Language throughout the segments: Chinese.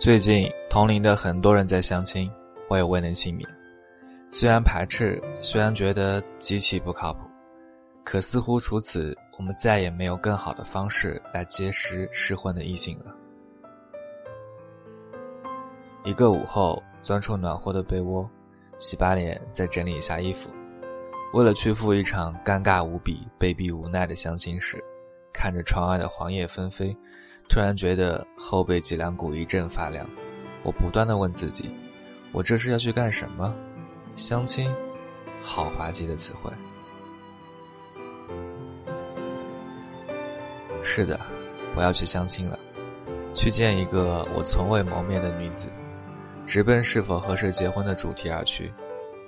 最近同龄的很多人在相亲，我也未能幸免。虽然排斥，虽然觉得极其不靠谱，可似乎除此，我们再也没有更好的方式来结识适婚的异性了。一个午后，钻出暖和的被窝，洗把脸，再整理一下衣服，为了去赴一场尴尬无比、被逼无奈的相亲时，看着窗外的黄叶纷飞。突然觉得后背脊梁骨一阵发凉，我不断的问自己：我这是要去干什么？相亲？好滑稽的词汇。是的，我要去相亲了，去见一个我从未谋面的女子，直奔是否合适结婚的主题而去，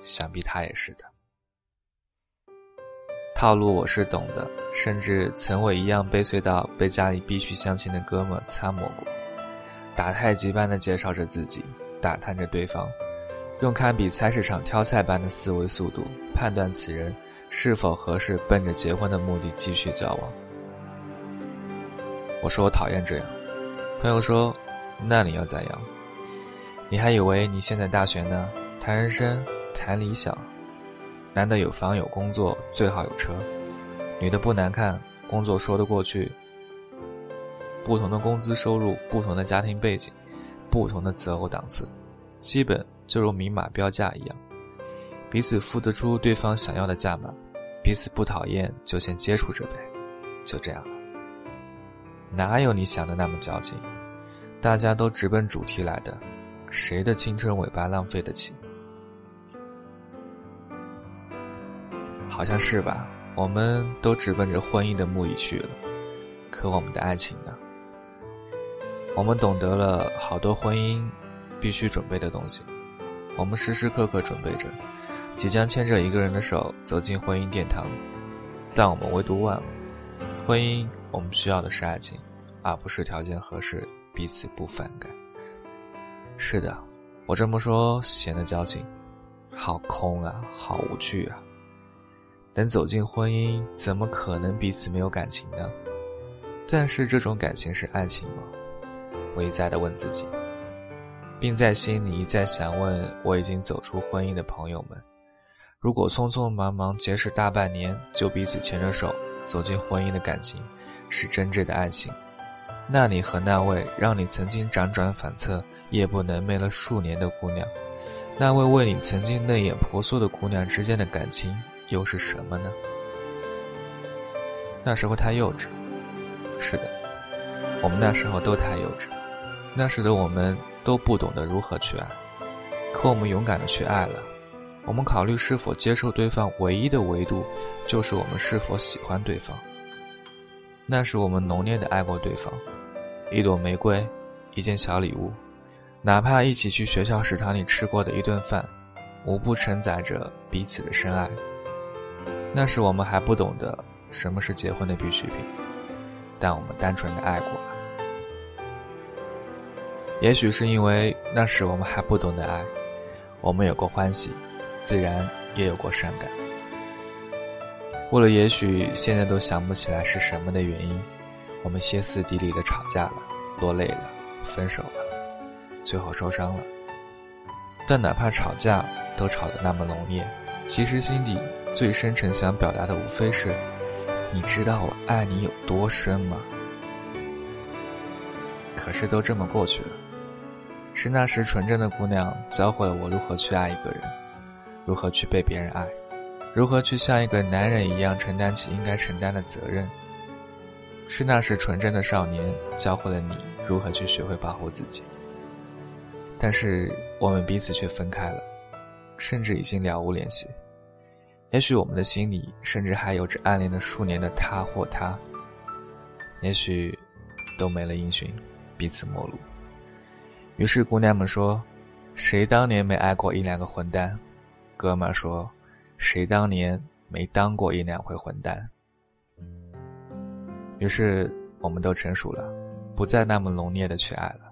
想必她也是的。套路我是懂的，甚至曾我一样悲催到被家里逼去相亲的哥们参谋过，打太极般的介绍着自己，打探着对方，用堪比菜市场挑菜般的思维速度判断此人是否合适，奔着结婚的目的继续交往。我说我讨厌这样，朋友说，那你要怎样？你还以为你现在大学呢？谈人生，谈理想。男的有房有工作，最好有车；女的不难看，工作说得过去。不同的工资收入，不同的家庭背景，不同的择偶档次，基本就如明码标价一样，彼此付得出对方想要的价码，彼此不讨厌就先接触着呗，就这样了。哪有你想的那么矫情？大家都直奔主题来的，谁的青春尾巴浪费得起？好像是吧，我们都直奔着婚姻的目的去了，可我们的爱情呢？我们懂得了好多婚姻必须准备的东西，我们时时刻刻准备着，即将牵着一个人的手走进婚姻殿堂，但我们唯独忘了，婚姻我们需要的是爱情，而不是条件合适、彼此不反感。是的，我这么说显得矫情，好空啊，好无趣啊。等走进婚姻，怎么可能彼此没有感情呢？但是这种感情是爱情吗？我一再的问自己，并在心里一再想问我已经走出婚姻的朋友们：如果匆匆忙忙结识大半年就彼此牵着手走进婚姻的感情是真挚的爱情，那你和那位让你曾经辗转反侧、夜不能寐了数年的姑娘，那位为你曾经泪眼婆娑的姑娘之间的感情？又是什么呢？那时候太幼稚。是的，我们那时候都太幼稚。那时的我们都不懂得如何去爱，可我们勇敢的去爱了。我们考虑是否接受对方，唯一的维度就是我们是否喜欢对方。那时我们浓烈的爱过对方，一朵玫瑰，一件小礼物，哪怕一起去学校食堂里吃过的一顿饭，无不承载着彼此的深爱。那时我们还不懂得什么是结婚的必需品，但我们单纯的爱过了。也许是因为那时我们还不懂得爱，我们有过欢喜，自然也有过伤感。过了也许现在都想不起来是什么的原因，我们歇斯底里的吵架了，落泪了，分手了，最后受伤了。但哪怕吵架都吵得那么浓烈，其实心底。最深沉想表达的无非是，你知道我爱你有多深吗？可是都这么过去了，是那时纯真的姑娘教会了我如何去爱一个人，如何去被别人爱，如何去像一个男人一样承担起应该承担的责任。是那时纯真的少年教会了你如何去学会保护自己。但是我们彼此却分开了，甚至已经了无联系。也许我们的心里甚至还有着暗恋了数年的他或她，也许都没了音讯，彼此陌路。于是姑娘们说：“谁当年没爱过一两个混蛋？”哥们说：“谁当年没当过一两回混蛋？”于是我们都成熟了，不再那么浓烈的去爱了，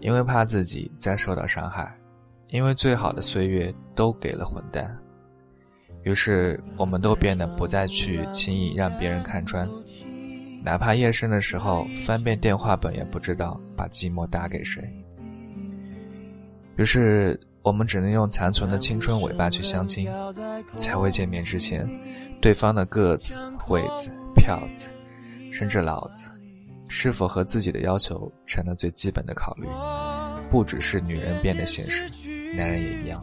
因为怕自己再受到伤害，因为最好的岁月都给了混蛋。于是，我们都变得不再去轻易让别人看穿，哪怕夜深的时候翻遍电话本，也不知道把寂寞打给谁。于是我们只能用残存的青春尾巴去相亲。在未见面之前，对方的个子、位子、票子，甚至老子，是否和自己的要求成了最基本的考虑。不只是女人变得现实，男人也一样。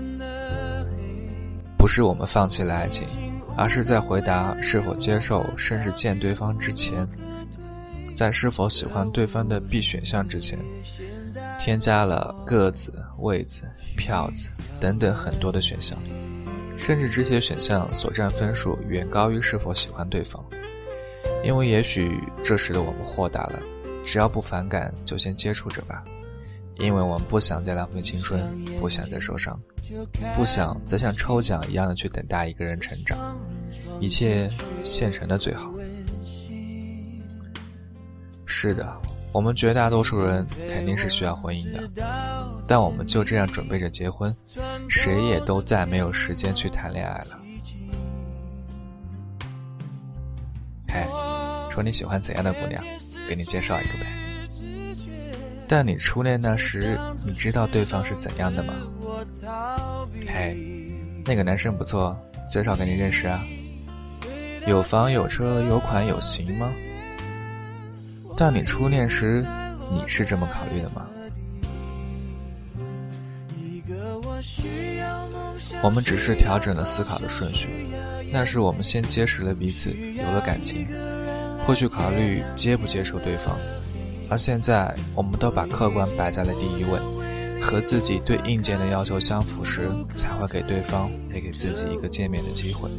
不是我们放弃了爱情。而是在回答是否接受甚至见对方之前，在是否喜欢对方的 B 选项之前，添加了个子、位子、票子等等很多的选项，甚至这些选项所占分数远高于是否喜欢对方。因为也许这时的我们豁达了，只要不反感就先接触着吧。因为我们不想再浪费青春，不想再受伤，不想再像抽奖一样的去等待一个人成长，一切现成的最好。是的，我们绝大多数人肯定是需要婚姻的，但我们就这样准备着结婚，谁也都再没有时间去谈恋爱了。嘿，说你喜欢怎样的姑娘，给你介绍一个呗。但你初恋那时，你知道对方是怎样的吗？嘿，那个男生不错，介绍给你认识啊。有房有车有款有型吗？但你初恋时，你是这么考虑的吗？我们只是调整了思考的顺序，那是我们先结识了彼此，有了感情，会去考虑接不接受对方。而现在，我们都把客观摆在了第一位，和自己对硬件的要求相符时，才会给对方也给自己一个见面的机会。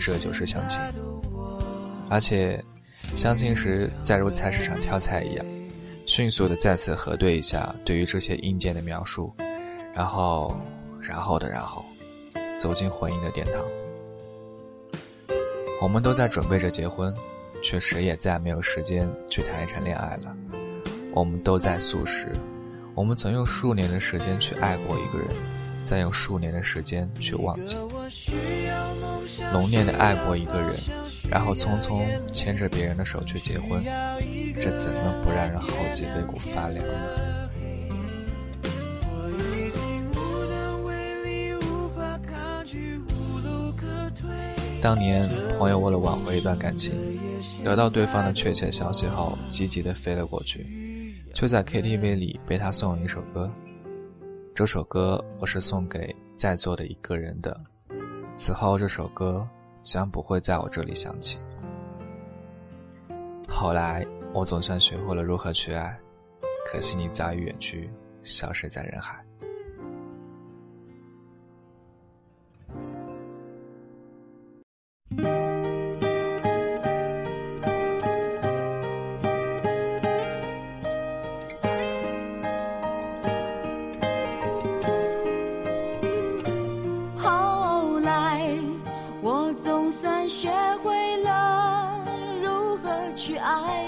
这就是相亲。而且，相亲时再如菜市场挑菜一样，迅速的再次核对一下对于这些硬件的描述，然后，然后的然后，走进婚姻的殿堂。我们都在准备着结婚。却谁也再没有时间去谈一场恋爱了。我们都在素食，我们曾用数年的时间去爱过一个人，再用数年的时间去忘记，浓烈的爱过一个人，然后匆匆牵着别人的手去结婚，这怎能不让人后脊背骨发凉呢？当年朋友为了挽回一段感情。得到对方的确切消息后，积极的飞了过去，却在 KTV 里被他送了一首歌。这首歌我是送给在座的一个人的，此后这首歌将不会在我这里响起。后来我总算学会了如何去爱，可惜你早已远去，消失在人海。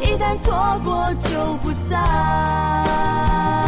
一旦错过就不再。